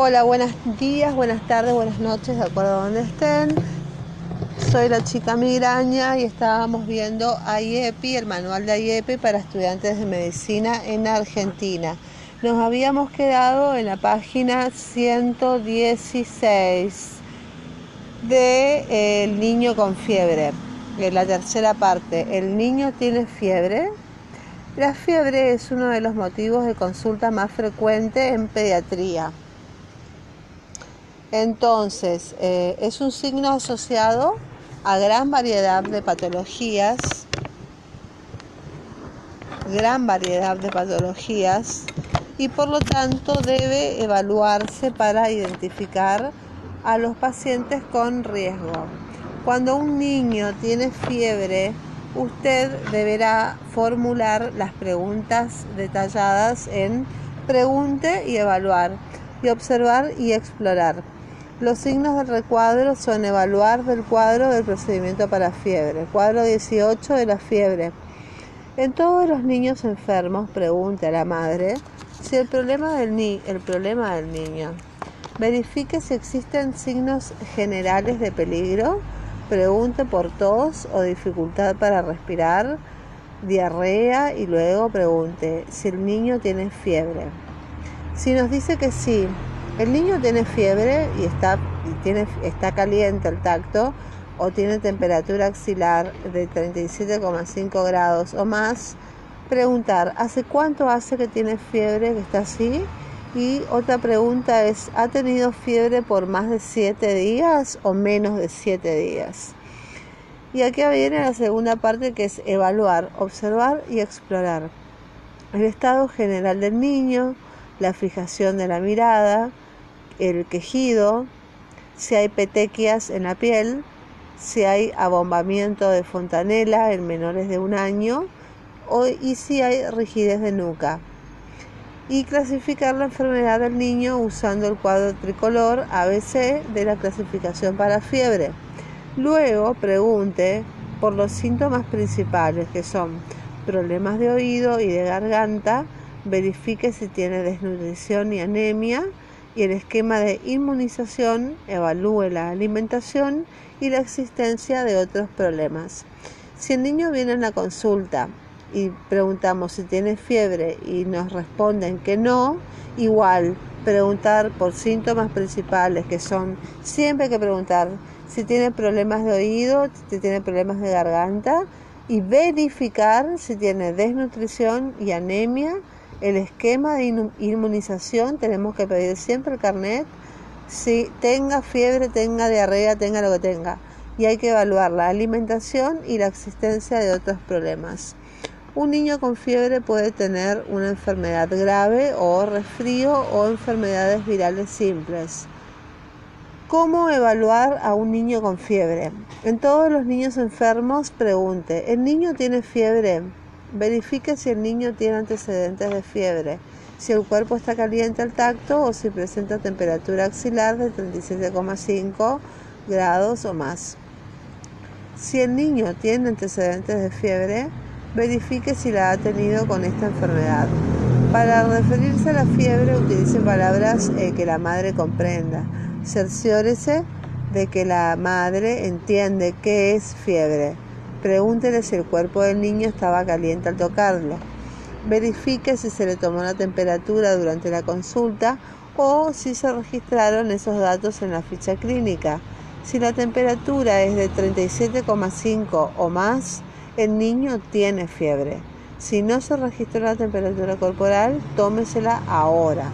Hola, buenos días, buenas tardes, buenas noches, de acuerdo a donde estén. Soy la chica migraña y estábamos viendo IEPI, el manual de IEPI para estudiantes de medicina en Argentina. Nos habíamos quedado en la página 116 de eh, El niño con fiebre, en la tercera parte. El niño tiene fiebre. La fiebre es uno de los motivos de consulta más frecuente en pediatría. Entonces, eh, es un signo asociado a gran variedad de patologías, gran variedad de patologías y por lo tanto debe evaluarse para identificar a los pacientes con riesgo. Cuando un niño tiene fiebre, usted deberá formular las preguntas detalladas en pregunte y evaluar y observar y explorar. Los signos del recuadro son evaluar del cuadro del procedimiento para fiebre. Cuadro 18 de la fiebre. En todos los niños enfermos, pregunte a la madre si el problema del, ni el problema del niño. Verifique si existen signos generales de peligro. Pregunte por tos o dificultad para respirar, diarrea y luego pregunte si el niño tiene fiebre. Si nos dice que sí, el niño tiene fiebre y está, tiene, está caliente el tacto o tiene temperatura axilar de 37,5 grados o más. Preguntar, ¿hace cuánto hace que tiene fiebre, que está así? Y otra pregunta es, ¿ha tenido fiebre por más de 7 días o menos de 7 días? Y aquí viene la segunda parte que es evaluar, observar y explorar. El estado general del niño, la fijación de la mirada, el quejido, si hay petequias en la piel, si hay abombamiento de fontanela en menores de un año o, y si hay rigidez de nuca. Y clasificar la enfermedad del niño usando el cuadro tricolor ABC de la clasificación para fiebre. Luego pregunte por los síntomas principales que son problemas de oído y de garganta, verifique si tiene desnutrición y anemia, y el esquema de inmunización evalúe la alimentación y la existencia de otros problemas. Si el niño viene en la consulta y preguntamos si tiene fiebre y nos responden que no, igual preguntar por síntomas principales que son siempre que preguntar si tiene problemas de oído, si tiene problemas de garganta y verificar si tiene desnutrición y anemia el esquema de inmunización tenemos que pedir siempre el carnet, si tenga fiebre, tenga diarrea, tenga lo que tenga. Y hay que evaluar la alimentación y la existencia de otros problemas. Un niño con fiebre puede tener una enfermedad grave o resfrío o enfermedades virales simples. ¿Cómo evaluar a un niño con fiebre? En todos los niños enfermos pregunte, ¿el niño tiene fiebre? Verifique si el niño tiene antecedentes de fiebre, si el cuerpo está caliente al tacto o si presenta temperatura axilar de 37,5 grados o más. Si el niño tiene antecedentes de fiebre, verifique si la ha tenido con esta enfermedad. Para referirse a la fiebre, utilice palabras eh, que la madre comprenda. Cerciórese de que la madre entiende qué es fiebre. Pregúntele si el cuerpo del niño estaba caliente al tocarlo. Verifique si se le tomó la temperatura durante la consulta o si se registraron esos datos en la ficha clínica. Si la temperatura es de 37,5 o más, el niño tiene fiebre. Si no se registró la temperatura corporal, tómesela ahora.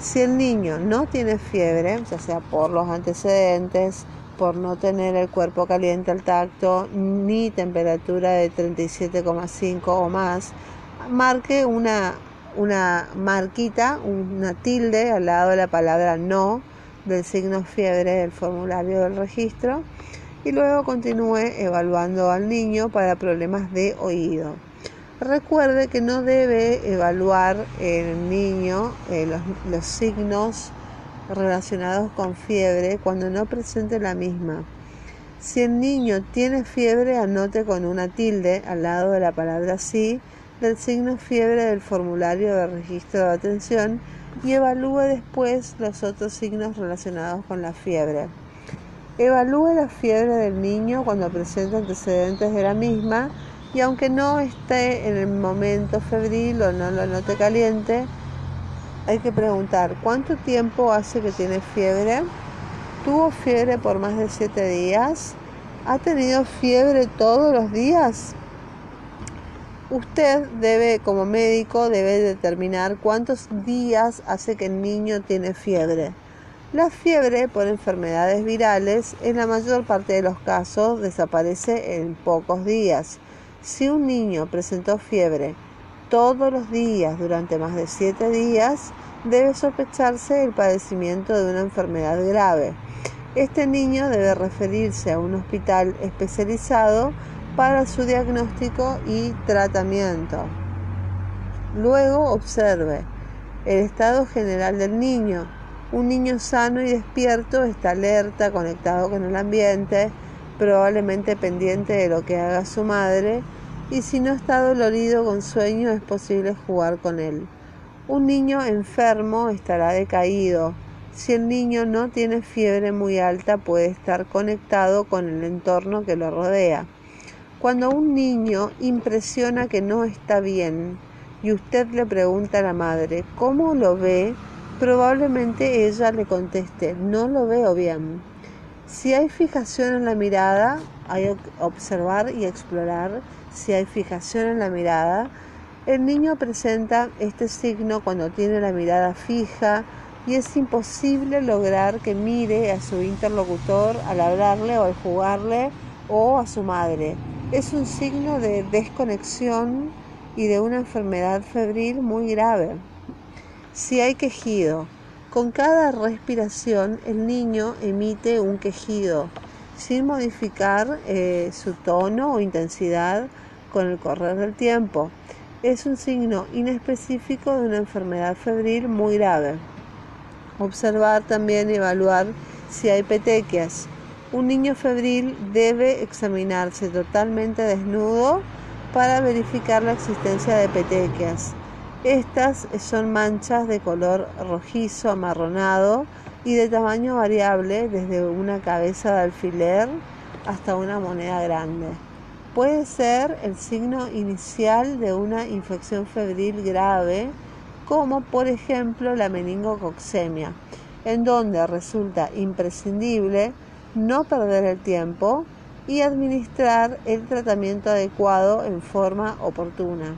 Si el niño no tiene fiebre, ya sea por los antecedentes, por no tener el cuerpo caliente al tacto ni temperatura de 37,5 o más, marque una, una marquita, una tilde al lado de la palabra no del signo fiebre del formulario del registro y luego continúe evaluando al niño para problemas de oído. Recuerde que no debe evaluar el niño eh, los, los signos relacionados con fiebre cuando no presente la misma. Si el niño tiene fiebre, anote con una tilde al lado de la palabra sí del signo fiebre del formulario de registro de atención y evalúe después los otros signos relacionados con la fiebre. Evalúe la fiebre del niño cuando presenta antecedentes de la misma y aunque no esté en el momento febril o no lo note caliente, hay que preguntar cuánto tiempo hace que tiene fiebre. ¿Tuvo fiebre por más de siete días? ¿Ha tenido fiebre todos los días? Usted debe, como médico, debe determinar cuántos días hace que el niño tiene fiebre. La fiebre por enfermedades virales en la mayor parte de los casos desaparece en pocos días. Si un niño presentó fiebre todos los días durante más de siete días, debe sospecharse el padecimiento de una enfermedad grave. Este niño debe referirse a un hospital especializado para su diagnóstico y tratamiento. Luego observe el estado general del niño. Un niño sano y despierto está alerta, conectado con el ambiente, probablemente pendiente de lo que haga su madre, y si no está dolorido con sueño es posible jugar con él. Un niño enfermo estará decaído. Si el niño no tiene fiebre muy alta puede estar conectado con el entorno que lo rodea. Cuando un niño impresiona que no está bien y usted le pregunta a la madre cómo lo ve, probablemente ella le conteste no lo veo bien. Si hay fijación en la mirada, hay que observar y explorar si hay fijación en la mirada, el niño presenta este signo cuando tiene la mirada fija y es imposible lograr que mire a su interlocutor al hablarle o al jugarle o a su madre. Es un signo de desconexión y de una enfermedad febril muy grave. Si hay quejido, con cada respiración el niño emite un quejido sin modificar eh, su tono o intensidad con el correr del tiempo es un signo inespecífico de una enfermedad febril muy grave. Observar también y evaluar si hay petequias. Un niño febril debe examinarse totalmente desnudo para verificar la existencia de petequias. Estas son manchas de color rojizo, amarronado y de tamaño variable desde una cabeza de alfiler hasta una moneda grande puede ser el signo inicial de una infección febril grave, como por ejemplo la meningococcemia, en donde resulta imprescindible no perder el tiempo y administrar el tratamiento adecuado en forma oportuna.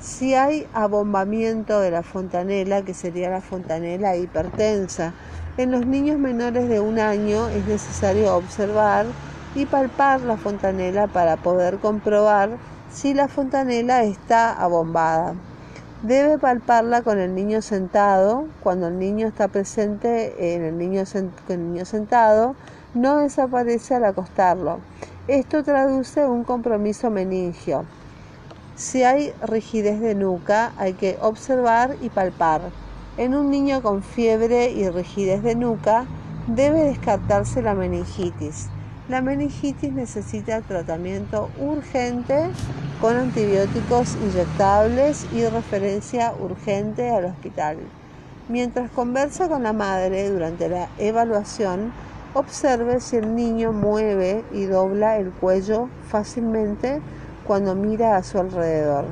Si hay abombamiento de la fontanela, que sería la fontanela hipertensa, en los niños menores de un año es necesario observar y palpar la fontanela para poder comprobar si la fontanela está abombada. Debe palparla con el niño sentado. Cuando el niño está presente en el niño, el niño sentado, no desaparece al acostarlo. Esto traduce un compromiso meningio. Si hay rigidez de nuca, hay que observar y palpar. En un niño con fiebre y rigidez de nuca, debe descartarse la meningitis. La meningitis necesita tratamiento urgente con antibióticos inyectables y referencia urgente al hospital. Mientras conversa con la madre durante la evaluación, observe si el niño mueve y dobla el cuello fácilmente cuando mira a su alrededor.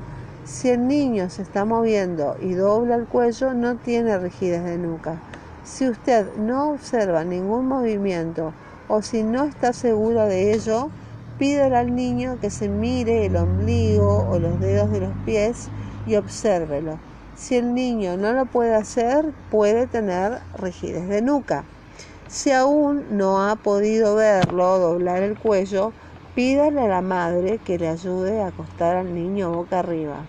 Si el niño se está moviendo y dobla el cuello, no tiene rigidez de nuca. Si usted no observa ningún movimiento o si no está seguro de ello, pídele al niño que se mire el ombligo o los dedos de los pies y obsérvelo. Si el niño no lo puede hacer, puede tener rigidez de nuca. Si aún no ha podido verlo doblar el cuello, pídale a la madre que le ayude a acostar al niño boca arriba.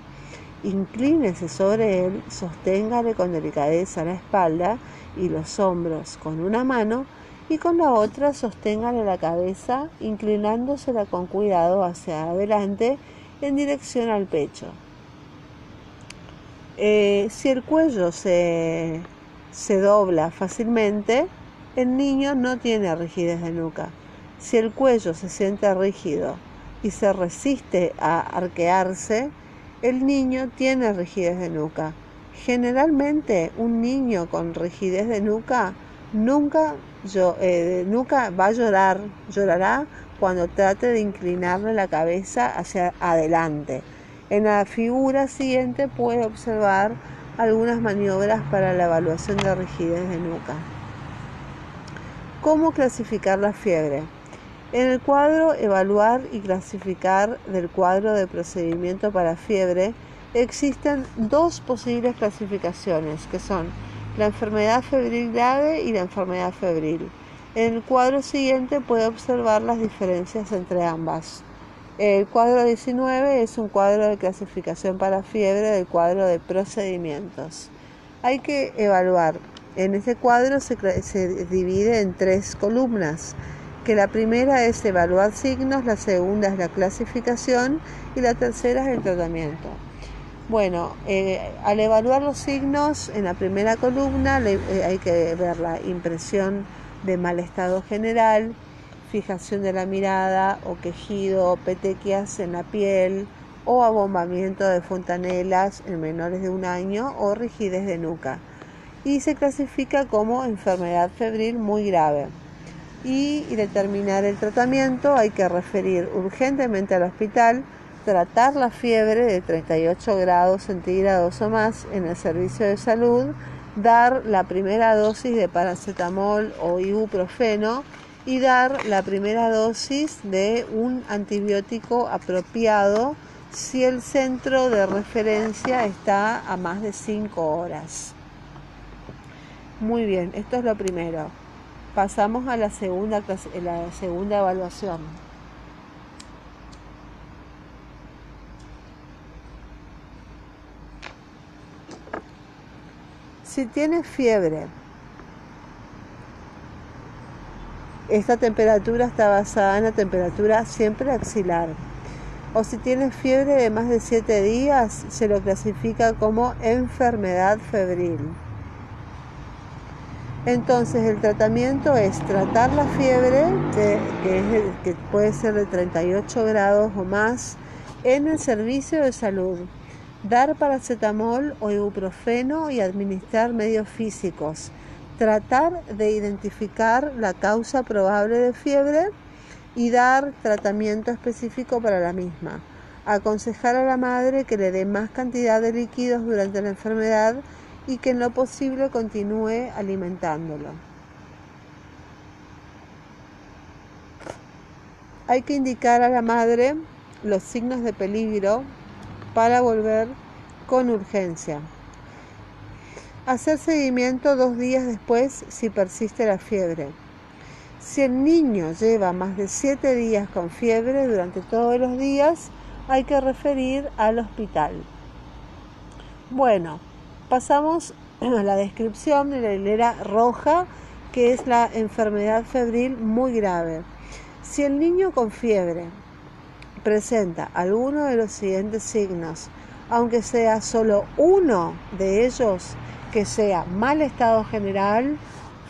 Inclínese sobre él, sosténgale con delicadeza la espalda y los hombros con una mano y con la otra sosténgale la cabeza inclinándosela con cuidado hacia adelante en dirección al pecho. Eh, si el cuello se, se dobla fácilmente, el niño no tiene rigidez de nuca. Si el cuello se siente rígido y se resiste a arquearse, el niño tiene rigidez de nuca. Generalmente un niño con rigidez de nuca nunca, eh, nunca va a llorar, llorará cuando trate de inclinarle la cabeza hacia adelante. En la figura siguiente puede observar algunas maniobras para la evaluación de rigidez de nuca. ¿Cómo clasificar la fiebre? En el cuadro Evaluar y clasificar del cuadro de procedimiento para fiebre existen dos posibles clasificaciones que son la enfermedad febril grave y la enfermedad febril. En el cuadro siguiente puede observar las diferencias entre ambas. El cuadro 19 es un cuadro de clasificación para fiebre del cuadro de procedimientos. Hay que evaluar. En este cuadro se, se divide en tres columnas que la primera es evaluar signos, la segunda es la clasificación y la tercera es el tratamiento. Bueno, eh, al evaluar los signos en la primera columna eh, hay que ver la impresión de mal estado general, fijación de la mirada o quejido, petequias en la piel o abombamiento de fontanelas en menores de un año o rigidez de nuca. Y se clasifica como enfermedad febril muy grave y, determinar el tratamiento hay que referir urgentemente al hospital, tratar la fiebre de 38 grados centígrados o más en el servicio de salud, dar la primera dosis de paracetamol o ibuprofeno y dar la primera dosis de un antibiótico apropiado si el centro de referencia está a más de 5 horas. Muy bien, esto es lo primero. Pasamos a la segunda, la segunda evaluación. Si tienes fiebre, esta temperatura está basada en la temperatura siempre axilar. O si tienes fiebre de más de 7 días, se lo clasifica como enfermedad febril. Entonces el tratamiento es tratar la fiebre, que, puede ser de 38 grados o más, en el servicio de salud. Dar paracetamol o ibuprofeno y administrar medios físicos. Tratar de identificar la causa probable de fiebre y dar tratamiento específico para la misma. Aconsejar a la madre que le dé más cantidad de líquidos durante la enfermedad y que en lo posible continúe alimentándolo. Hay que indicar a la madre los signos de peligro para volver con urgencia. Hacer seguimiento dos días después si persiste la fiebre. Si el niño lleva más de siete días con fiebre durante todos los días, hay que referir al hospital. Bueno, pasamos a la descripción de la hilera roja, que es la enfermedad febril muy grave. Si el niño con fiebre presenta alguno de los siguientes signos, aunque sea solo uno de ellos, que sea mal estado general,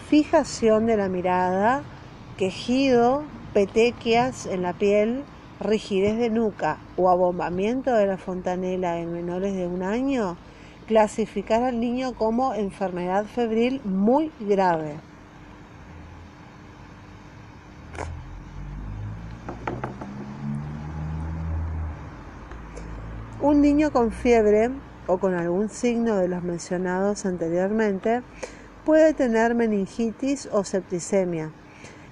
fijación de la mirada, quejido, petequias en la piel, rigidez de nuca o abombamiento de la fontanela en menores de un año, clasificar al niño como enfermedad febril muy grave. Un niño con fiebre o con algún signo de los mencionados anteriormente puede tener meningitis o septicemia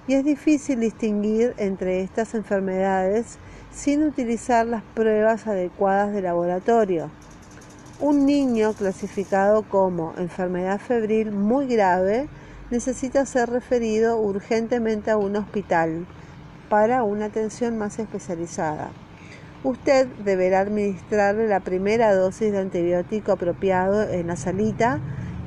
y es difícil distinguir entre estas enfermedades sin utilizar las pruebas adecuadas de laboratorio. Un niño clasificado como enfermedad febril muy grave necesita ser referido urgentemente a un hospital para una atención más especializada. Usted deberá administrarle la primera dosis de antibiótico apropiado en la salita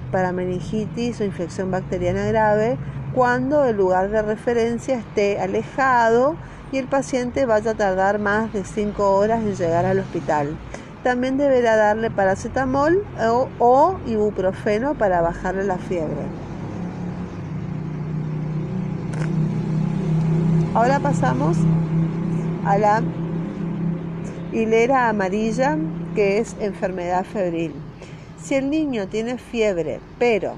para meningitis o infección bacteriana grave cuando el lugar de referencia esté alejado y el paciente vaya a tardar más de 5 horas en llegar al hospital. También deberá darle paracetamol o, ibuprofeno para bajarle la fiebre. Ahora pasamos a la hilera amarilla, que es enfermedad febril. Si el niño tiene fiebre, pero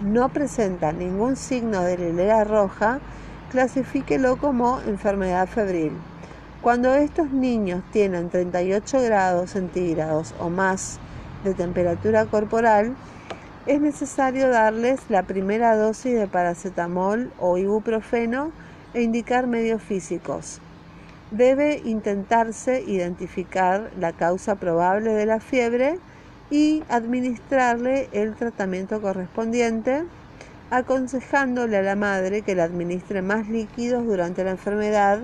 no presenta ningún signo de la hilera roja, clasifíquelo como enfermedad febril. Cuando estos niños tienen 38 grados centígrados o más de temperatura corporal, es necesario darles la primera dosis de paracetamol o ibuprofeno e indicar medios físicos. Debe intentarse identificar la causa probable de la fiebre y administrarle el tratamiento correspondiente, aconsejándole a la madre que le administre más líquidos durante la enfermedad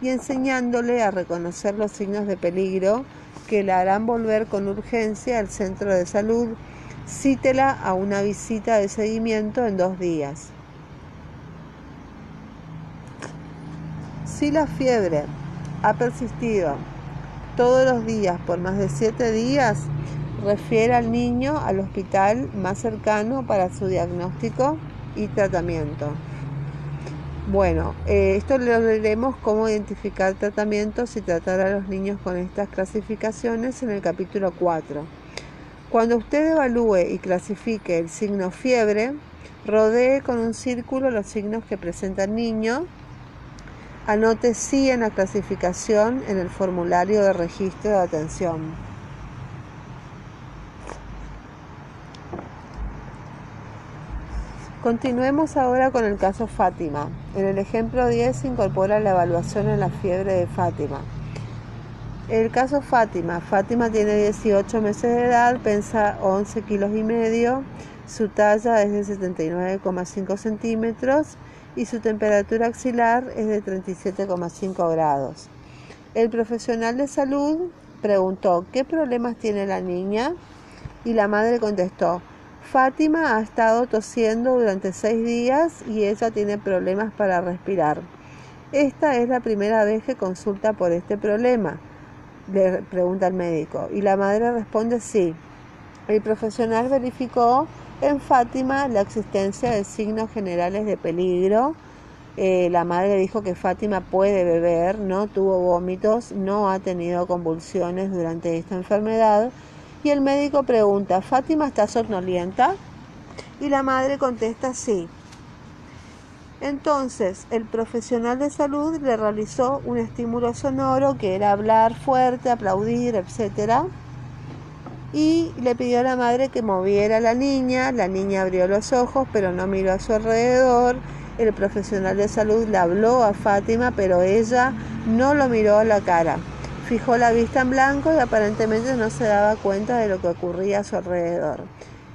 y enseñándole a reconocer los signos de peligro que la harán volver con urgencia al centro de salud. Cítela a una visita de seguimiento en dos días. Si la fiebre ha persistido todos los días por más de siete días, refiere al niño al hospital más cercano para su diagnóstico y tratamiento. Bueno, eh, esto lo veremos cómo identificar tratamientos y tratar a los niños con estas clasificaciones en el capítulo 4. Cuando usted evalúe y clasifique el signo fiebre, rodee con un círculo los signos que presenta el niño. Anote sí en la clasificación en el formulario de registro de atención. Continuemos ahora con el caso Fátima. En el ejemplo 10 se incorpora la evaluación en la fiebre de Fátima. El caso Fátima. Fátima tiene 18 meses de edad, pesa 11 kilos y medio, su talla es de 79,5 centímetros y su temperatura axilar es de 37,5 grados. El profesional de salud preguntó qué problemas tiene la niña y la madre contestó Fátima ha estado tosiendo durante seis días y ella tiene problemas para respirar. Esta es la primera vez que consulta por este problema, le pregunta el médico. Y la madre responde sí. El profesional verificó en Fátima la existencia de signos generales de peligro. Eh, la madre dijo que Fátima puede beber, no tuvo vómitos, no ha tenido convulsiones durante esta enfermedad y el médico pregunta, ¿Fátima está somnolienta? Y la madre contesta sí. Entonces, el profesional de salud le realizó un estímulo sonoro que era hablar fuerte, aplaudir, etc. Y le pidió a la madre que moviera a la niña. La niña abrió los ojos, pero no miró a su alrededor. El profesional de salud le habló a Fátima, pero ella no lo miró a la cara. Fijó la vista en blanco y aparentemente no se daba cuenta de lo que ocurría a su alrededor.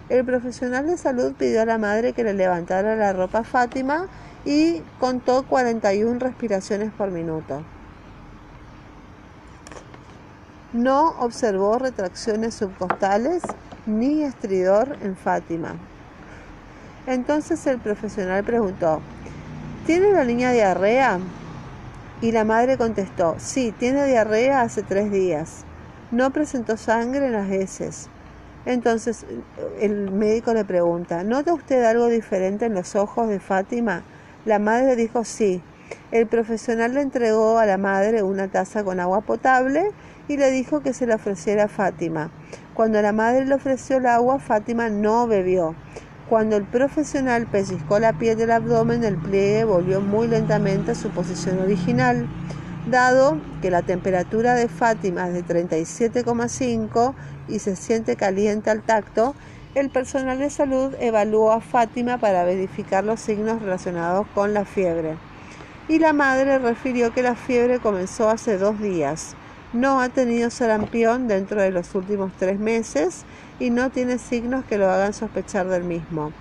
El profesional de salud pidió a la madre que le levantara la ropa a Fátima y contó 41 respiraciones por minuto. No observó retracciones subcostales ni estridor en Fátima. Entonces el profesional preguntó, ¿tiene la niña diarrea? Y la madre contestó, sí, tiene diarrea hace tres días. No presentó sangre en las heces. Entonces el médico le pregunta, ¿nota usted algo diferente en los ojos de Fátima? La madre dijo sí. El profesional le entregó a la madre una taza con agua potable y le dijo que se la ofreciera a Fátima. Cuando la madre le ofreció el agua, Fátima no bebió. Cuando el profesional pellizcó la piel del abdomen, el pliegue volvió muy lentamente a su posición original. Dado que la temperatura de Fátima es de 37,5 y se siente caliente al tacto, el personal de salud evaluó a Fátima para verificar los signos relacionados con la fiebre. Y la madre refirió que la fiebre comenzó hace dos días. No ha tenido sarampión dentro de los últimos tres meses y no tiene signos que lo hagan sospechar del mismo.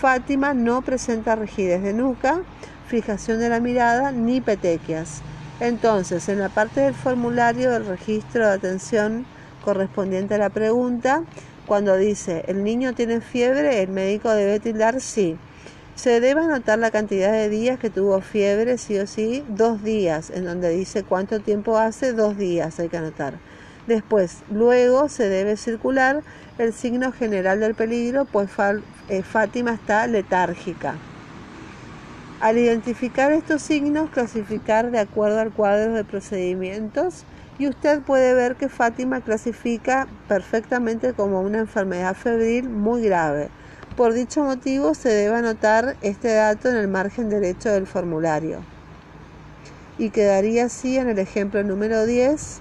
Fátima no presenta rigidez de nuca, fijación de la mirada ni petequias. Entonces, en la parte del formulario del registro de atención correspondiente a la pregunta, cuando dice el niño tiene fiebre, el médico debe tildar sí. Se debe anotar la cantidad de días que tuvo fiebre, sí o sí, dos días, en donde dice cuánto tiempo hace, dos días hay que anotar. Después, luego se debe circular el signo general del peligro, pues eh, Fátima está letárgica. Al identificar estos signos, clasificar de acuerdo al cuadro de procedimientos y usted puede ver que Fátima clasifica perfectamente como una enfermedad febril muy grave. Por dicho motivo se debe anotar este dato en el margen derecho del formulario. Y quedaría así en el ejemplo número 10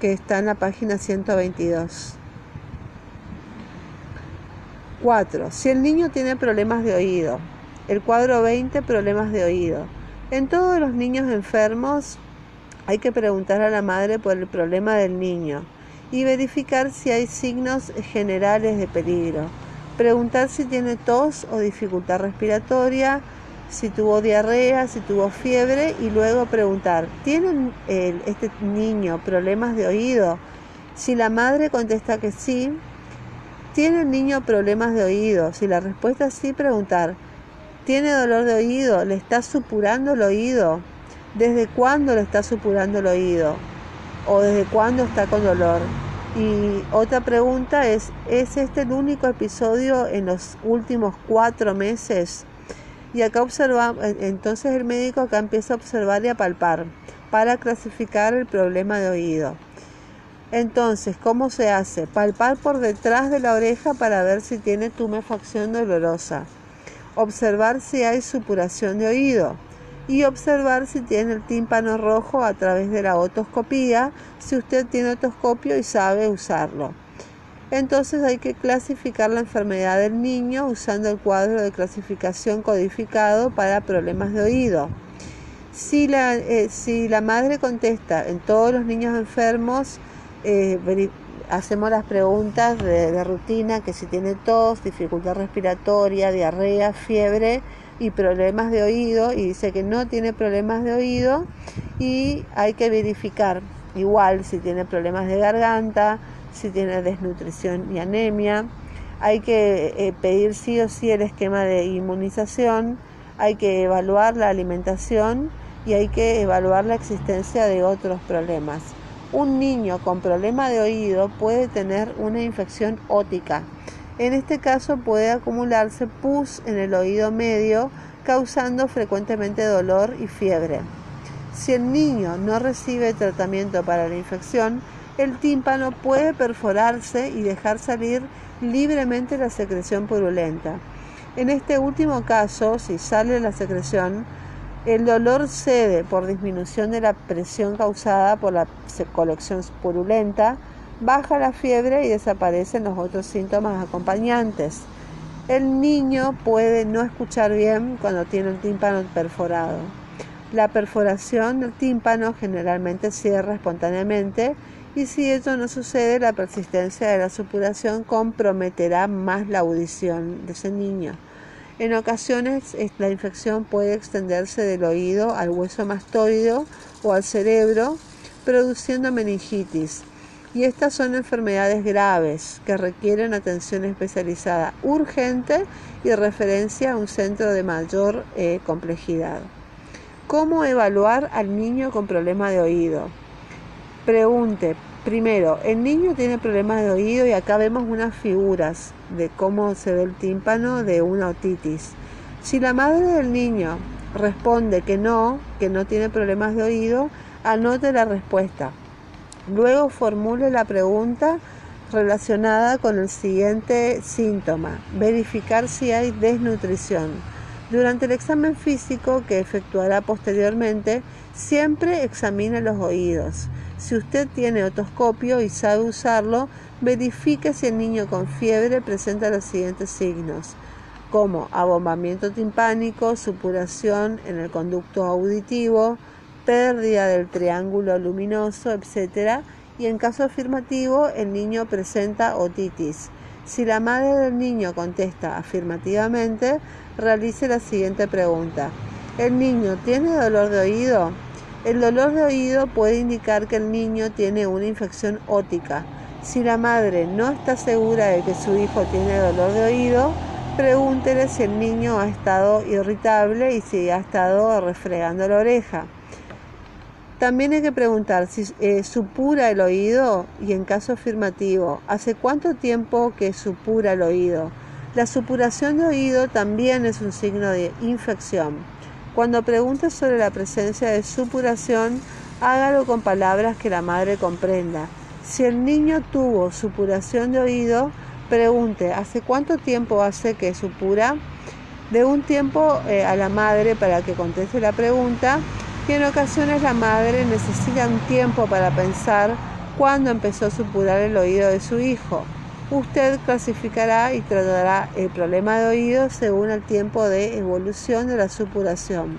que está en la página 122. 4. Si el niño tiene problemas de oído. El cuadro 20, problemas de oído. En todos los niños enfermos hay que preguntar a la madre por el problema del niño y verificar si hay signos generales de peligro. Preguntar si tiene tos o dificultad respiratoria, si tuvo diarrea, si tuvo fiebre y luego preguntar, ¿tiene este niño problemas de oído? Si la madre contesta que sí, ¿tiene el niño problemas de oído? Si la respuesta es sí, preguntar, ¿tiene dolor de oído? ¿Le está supurando el oído? ¿Desde cuándo le está supurando el oído? ¿O desde cuándo está con dolor? Y otra pregunta es, ¿es este el único episodio en los últimos cuatro meses? Y acá observa, entonces el médico acá empieza a observar y a palpar para clasificar el problema de oído. Entonces, ¿cómo se hace? Palpar por detrás de la oreja para ver si tiene tumefacción dolorosa. Observar si hay supuración de oído y observar si tiene el tímpano rojo a través de la otoscopía, si usted tiene otoscopio y sabe usarlo. Entonces hay que clasificar la enfermedad del niño usando el cuadro de clasificación codificado para problemas de oído. Si la, eh, si la madre contesta en todos los niños enfermos, eh, hacemos las preguntas de rutina, que si tiene tos, dificultad respiratoria, diarrea, fiebre, y problemas de oído y dice que no tiene problemas de oído y hay que verificar igual si tiene problemas de garganta, si tiene desnutrición y anemia. Hay que eh, pedir sí o sí el esquema de inmunización, hay que evaluar la alimentación y hay que evaluar la existencia de otros problemas. Un niño con problema de oído puede tener una infección ótica en este caso puede acumularse pus en el oído medio, causando frecuentemente dolor y fiebre. Si el niño no recibe tratamiento para la infección, el tímpano puede perforarse y dejar salir libremente la secreción purulenta. En este último caso, si sale la secreción, el dolor cede por disminución de la presión causada por la colección purulenta, baja la fiebre y desaparecen los otros síntomas acompañantes. El niño puede no escuchar bien cuando tiene el tímpano perforado. La perforación del tímpano generalmente cierra espontáneamente y si esto no sucede, la persistencia de la supuración comprometerá más la audición de ese niño. En ocasiones la infección puede extenderse del oído al hueso mastoideo o al cerebro, produciendo meningitis y estas son enfermedades graves que requieren atención especializada urgente y referencia a un centro de mayor eh, complejidad. ¿Cómo evaluar al niño con problema de oído? Pregunte, primero, el niño tiene problemas de oído y acá vemos unas figuras de cómo se ve el tímpano de una otitis. Si la madre del niño responde que no, que no tiene problemas de oído, anote la respuesta Luego formule la pregunta relacionada con el siguiente síntoma, verificar si hay desnutrición. Durante el examen físico que efectuará posteriormente, siempre examine los oídos. Si usted tiene otoscopio y sabe usarlo, verifique si el niño con fiebre presenta los siguientes signos, como abombamiento timpánico, supuración en el conducto auditivo, pérdida del triángulo luminoso, etc. Y en caso afirmativo, el niño presenta otitis. Si la madre del niño contesta afirmativamente, realice la siguiente pregunta. ¿El niño tiene dolor de oído? El dolor de oído puede indicar que el niño tiene una infección ótica. Si la madre no está segura de que su hijo tiene dolor de oído, pregúntele si el niño ha estado irritable y si ha estado refregando la oreja. También hay que preguntar si eh, supura el oído y en caso afirmativo, ¿hace cuánto tiempo que supura el oído? La supuración de oído también es un signo de infección. Cuando pregunte sobre la presencia de supuración, Hágalo con palabras que la madre comprenda. Si el niño tuvo supuración de oído, pregunte, ¿hace cuánto tiempo hace que supura? De un tiempo eh, a la madre para que conteste la pregunta y en ocasiones la madre necesita un tiempo para pensar cuándo empezó a supurar el oído de su hijo. Usted clasificará y tratará el problema de oído según el tiempo de evolución de la supuración.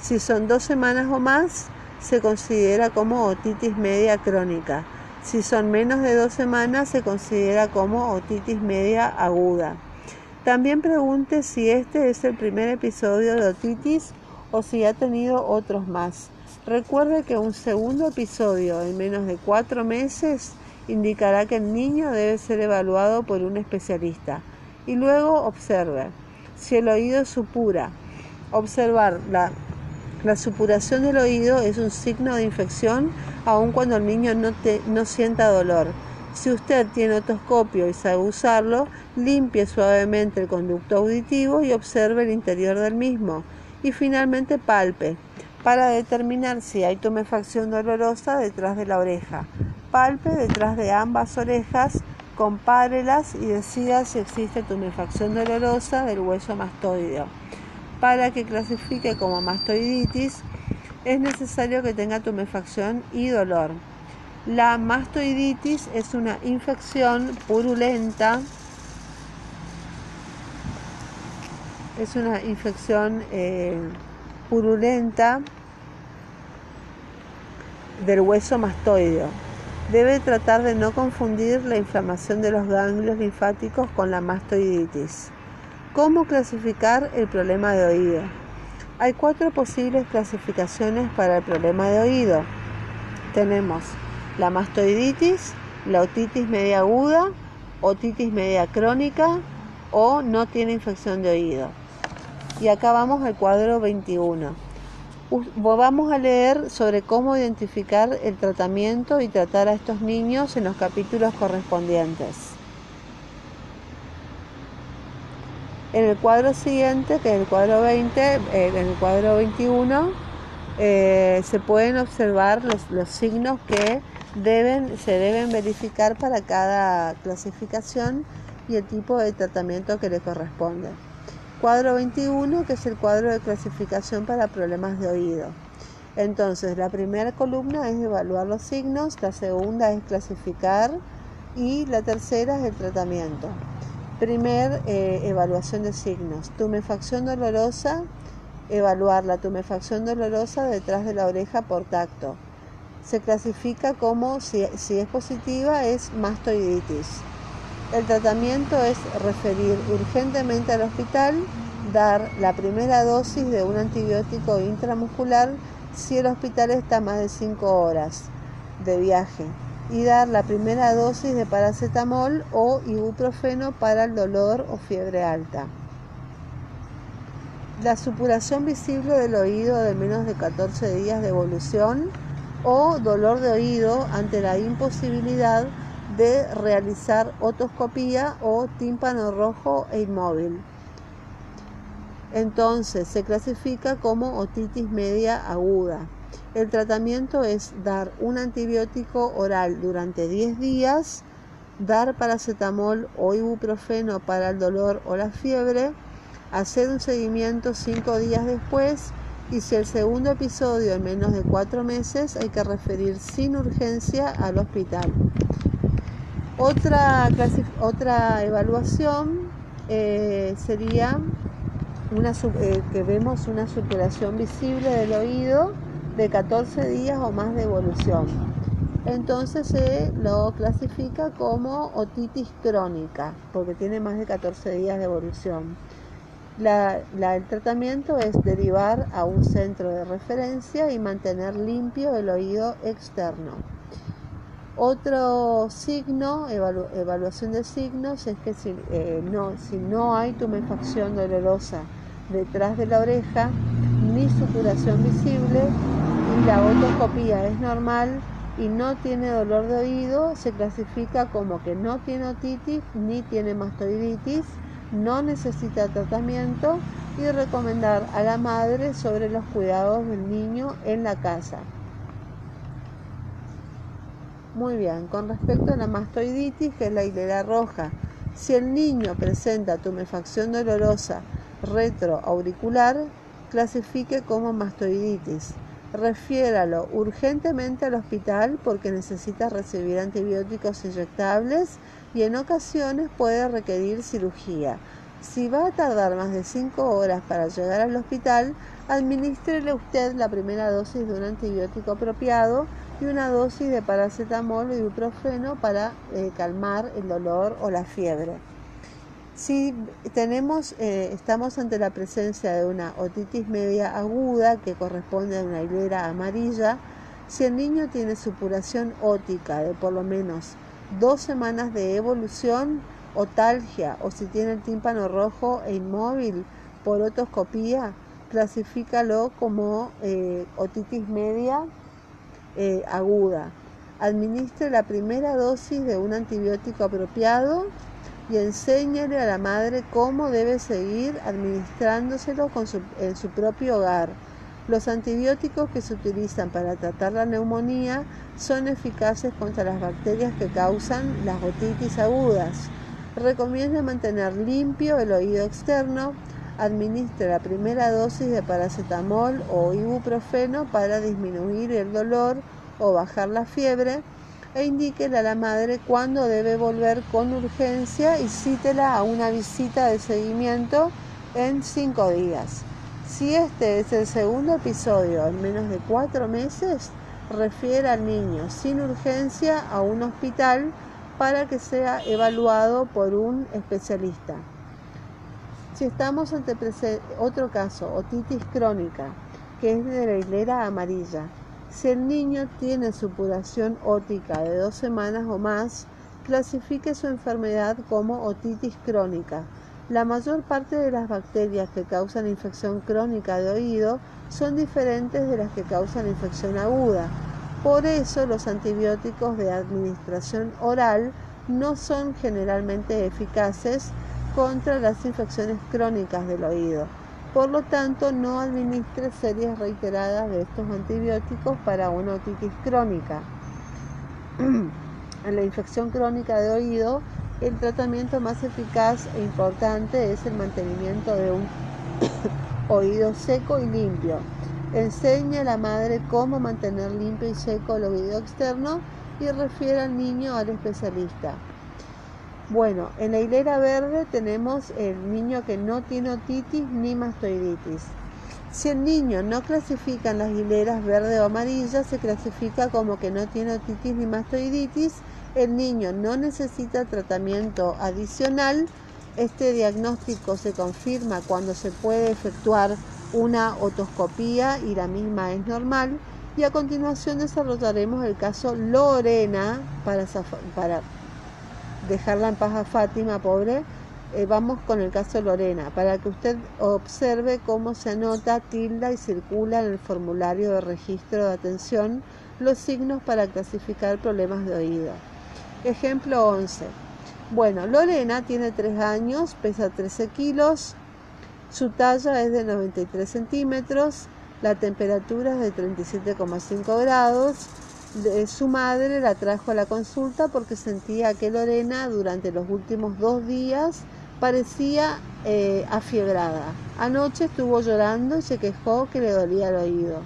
Si son dos semanas o más, se considera como otitis media crónica. Si son menos de dos semanas, se considera como otitis media aguda. También pregunte si este es el primer episodio de otitis o si ha tenido otros más. Recuerde que un segundo episodio en menos de cuatro meses indicará que el niño debe ser evaluado por un especialista. Y luego observe si el oído supura. Observar la la supuración del oído es un signo de infección aun cuando el niño no, no sienta dolor. Si usted tiene otoscopio y sabe usarlo, limpie suavemente el conducto auditivo y observe el interior del mismo. Y finalmente palpe para determinar si hay tumefacción dolorosa detrás de la oreja. Palpe detrás de ambas orejas, compárelas y decida si existe tumefacción dolorosa del hueso mastoideo para que clasifique como mastoiditis es necesario que tenga tumefacción y dolor. La mastoiditis es una infección purulenta, es una infección eh, purulenta del hueso mastoideo. Debe tratar de no confundir la inflamación de los ganglios linfáticos con la mastoiditis. ¿Cómo clasificar el problema de oído? Hay cuatro posibles clasificaciones para el problema de oído. Tenemos la mastoiditis, la otitis media aguda, otitis media crónica o no tiene infección de oído. Y acá vamos al cuadro 21. Vamos a leer sobre cómo identificar el tratamiento y tratar a estos niños en los capítulos correspondientes. En el cuadro siguiente, que es el cuadro 20, eh, en el cuadro 21, eh, se pueden observar los, signos que deben, se deben verificar para cada clasificación y el tipo de tratamiento que le corresponde. Cuadro 21, que es el cuadro de clasificación para problemas de oído. Entonces, la primera columna es evaluar los signos, la segunda es clasificar y la tercera es el tratamiento. Primer eh, evaluación de signos. Tumefacción dolorosa. Evaluar la tumefacción dolorosa detrás de la oreja por tacto. Se clasifica como, si, si es positiva, es mastoiditis. El tratamiento es referir urgentemente al hospital, dar la primera dosis de un antibiótico intramuscular si el hospital está más de 5 horas de viaje y dar la primera dosis de paracetamol o ibuprofeno para el dolor o fiebre alta. La supuración visible del oído de menos de 14 días de evolución o dolor de oído ante la imposibilidad realizar otoscopía o tímpano rojo e inmóvil. Entonces se clasifica como otitis media aguda. El tratamiento es dar un antibiótico oral durante 10 días, dar paracetamol o ibuprofeno para el dolor o la fiebre, hacer un seguimiento 5 días después y si el segundo episodio en menos de 4 meses hay que referir sin urgencia al hospital. Otra, otra evaluación eh, sería una, eh, que vemos una superación visible del oído de 14 días o más de evolución. Entonces se lo clasifica como otitis crónica, porque tiene más de 14 días de evolución. el tratamiento es derivar a un centro de referencia y mantener limpio el oído externo. Otro signo, evaluación de signos, es que si, eh, no, si no hay tumefacción dolorosa detrás de la oreja, ni supuración visible, y la otoscopía es normal y no tiene dolor de oído, se clasifica como que no tiene otitis ni tiene mastoiditis, no necesita tratamiento y recomendar a la madre sobre los cuidados del niño en la casa. Muy bien, con respecto a la mastoiditis, que es la hilera roja, si el niño presenta tumefacción dolorosa retroauricular, clasifique como mastoiditis. Refiéralo urgentemente al hospital porque necesita recibir antibióticos inyectables y en ocasiones puede requerir cirugía. Si va a tardar más de 5 horas para llegar al hospital, administrele usted la primera dosis de un antibiótico apropiado y una dosis de paracetamol o ibuprofeno para eh, calmar el dolor o la fiebre. Si tenemos, eh, estamos ante la presencia de una otitis media aguda que corresponde a una hilera amarilla, si el niño tiene supuración ótica de por lo menos dos semanas de evolución, otalgia o si tiene el tímpano rojo e inmóvil por otoscopía, clasifícalo como eh, otitis media eh, aguda. Administre la primera dosis de un antibiótico apropiado y enséñale a la madre cómo debe seguir administrándoselo en su propio hogar. Los antibióticos que se utilizan para tratar la neumonía son eficaces contra las bacterias que causan las otitis agudas. Recomienda mantener limpio el oído externo. Administre la primera dosis de paracetamol o ibuprofeno para disminuir el dolor o bajar la fiebre e indíquele a la madre cuándo debe volver con urgencia y cítela a una visita de seguimiento en cinco días. Si este es el segundo episodio en menos de cuatro meses, refiere al niño sin urgencia a un hospital para que sea evaluado por un especialista. Si estamos ante otro caso, otitis crónica, que es de la hilera amarilla, si el niño tiene supuración ótica de dos semanas o más, clasifique su enfermedad como otitis crónica. La mayor parte de las bacterias que causan infección crónica de oído son diferentes de las que causan infección aguda. Por eso los antibióticos de administración oral no son generalmente eficaces contra las infecciones crónicas del oído. Por lo tanto, no administre series reiteradas de estos antibióticos para una otitis crónica. en la infección crónica de oído, el tratamiento más eficaz e importante es el mantenimiento de un oído seco y limpio. Enseña a la madre cómo mantener limpio y seco el oído externo y refiere al niño al especialista. Bueno, en la hilera verde tenemos el niño que no tiene otitis ni mastoiditis. Si el niño no clasifica en las hileras verde o amarilla, se clasifica como que no tiene otitis ni mastoiditis. El niño no necesita tratamiento adicional. Este diagnóstico se confirma cuando se puede efectuar una otoscopía y la misma es normal. Y a continuación desarrollaremos el caso Lorena para, para dejarla en paz a Fátima, pobre. Eh, vamos con el caso Lorena, para que usted observe cómo se anota, tilda y circula en el formulario de registro de atención los signos para clasificar problemas de oído. Ejemplo 11. Bueno, Lorena tiene 3 años, pesa 13 kilos, su talla es de 93 centímetros, la temperatura es de 37,5 grados. Su madre la trajo a la consulta porque sentía que Lorena durante los últimos dos días parecía eh, afiebrada. Anoche estuvo llorando y se quejó que le dolía el oído.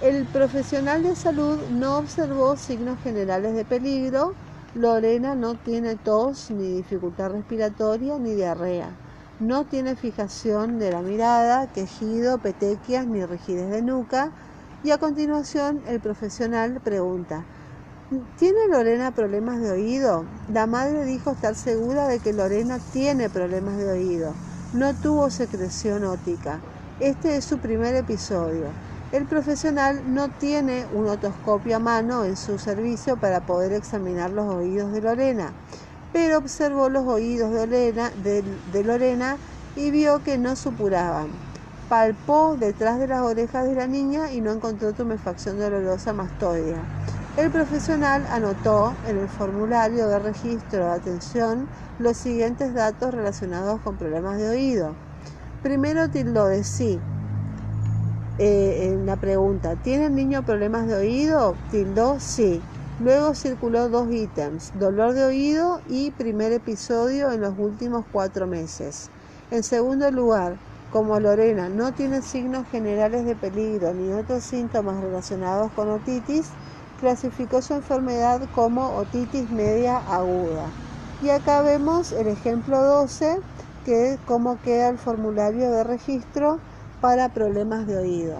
El profesional de salud no observó signos generales de peligro. Lorena no tiene tos, ni dificultad respiratoria, ni diarrea. No tiene fijación de la mirada, quejido, petequias ni rigidez de nuca. Y a continuación el profesional pregunta, ¿tiene Lorena problemas de oído? La madre dijo estar segura de que Lorena tiene problemas de oído. No tuvo secreción óptica. Este es su primer episodio. El profesional no tiene un otoscopio a mano en su servicio para poder examinar los oídos de Lorena pero observó los oídos de Lorena, y vio que no supuraban. Palpó detrás de las orejas de la niña y no encontró tumefacción dolorosa mastoidea. El profesional anotó en el formulario de registro de atención los siguientes datos relacionados con problemas de oído. Primero tildó de sí. Eh, en la pregunta, ¿tiene el niño problemas de oído? Tildó sí. Luego circuló dos ítems, dolor de oído y primer episodio en los últimos cuatro meses. En segundo lugar, como Lorena no tiene signos generales de peligro ni otros síntomas relacionados con otitis, clasificó su enfermedad como otitis media aguda. Y acá vemos el ejemplo 12, que es cómo queda el formulario de registro para problemas de oído.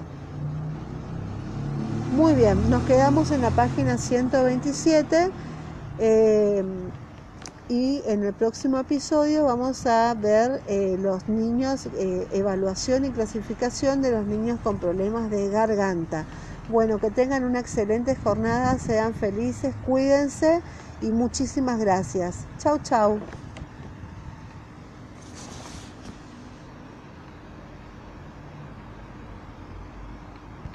Muy bien, nos quedamos en la página 127 eh, y en el próximo episodio vamos a ver eh, los niños, eh, evaluación y clasificación de los niños con problemas de garganta. Bueno, que tengan una excelente jornada, sean felices, cuídense y muchísimas gracias. Chau, chau.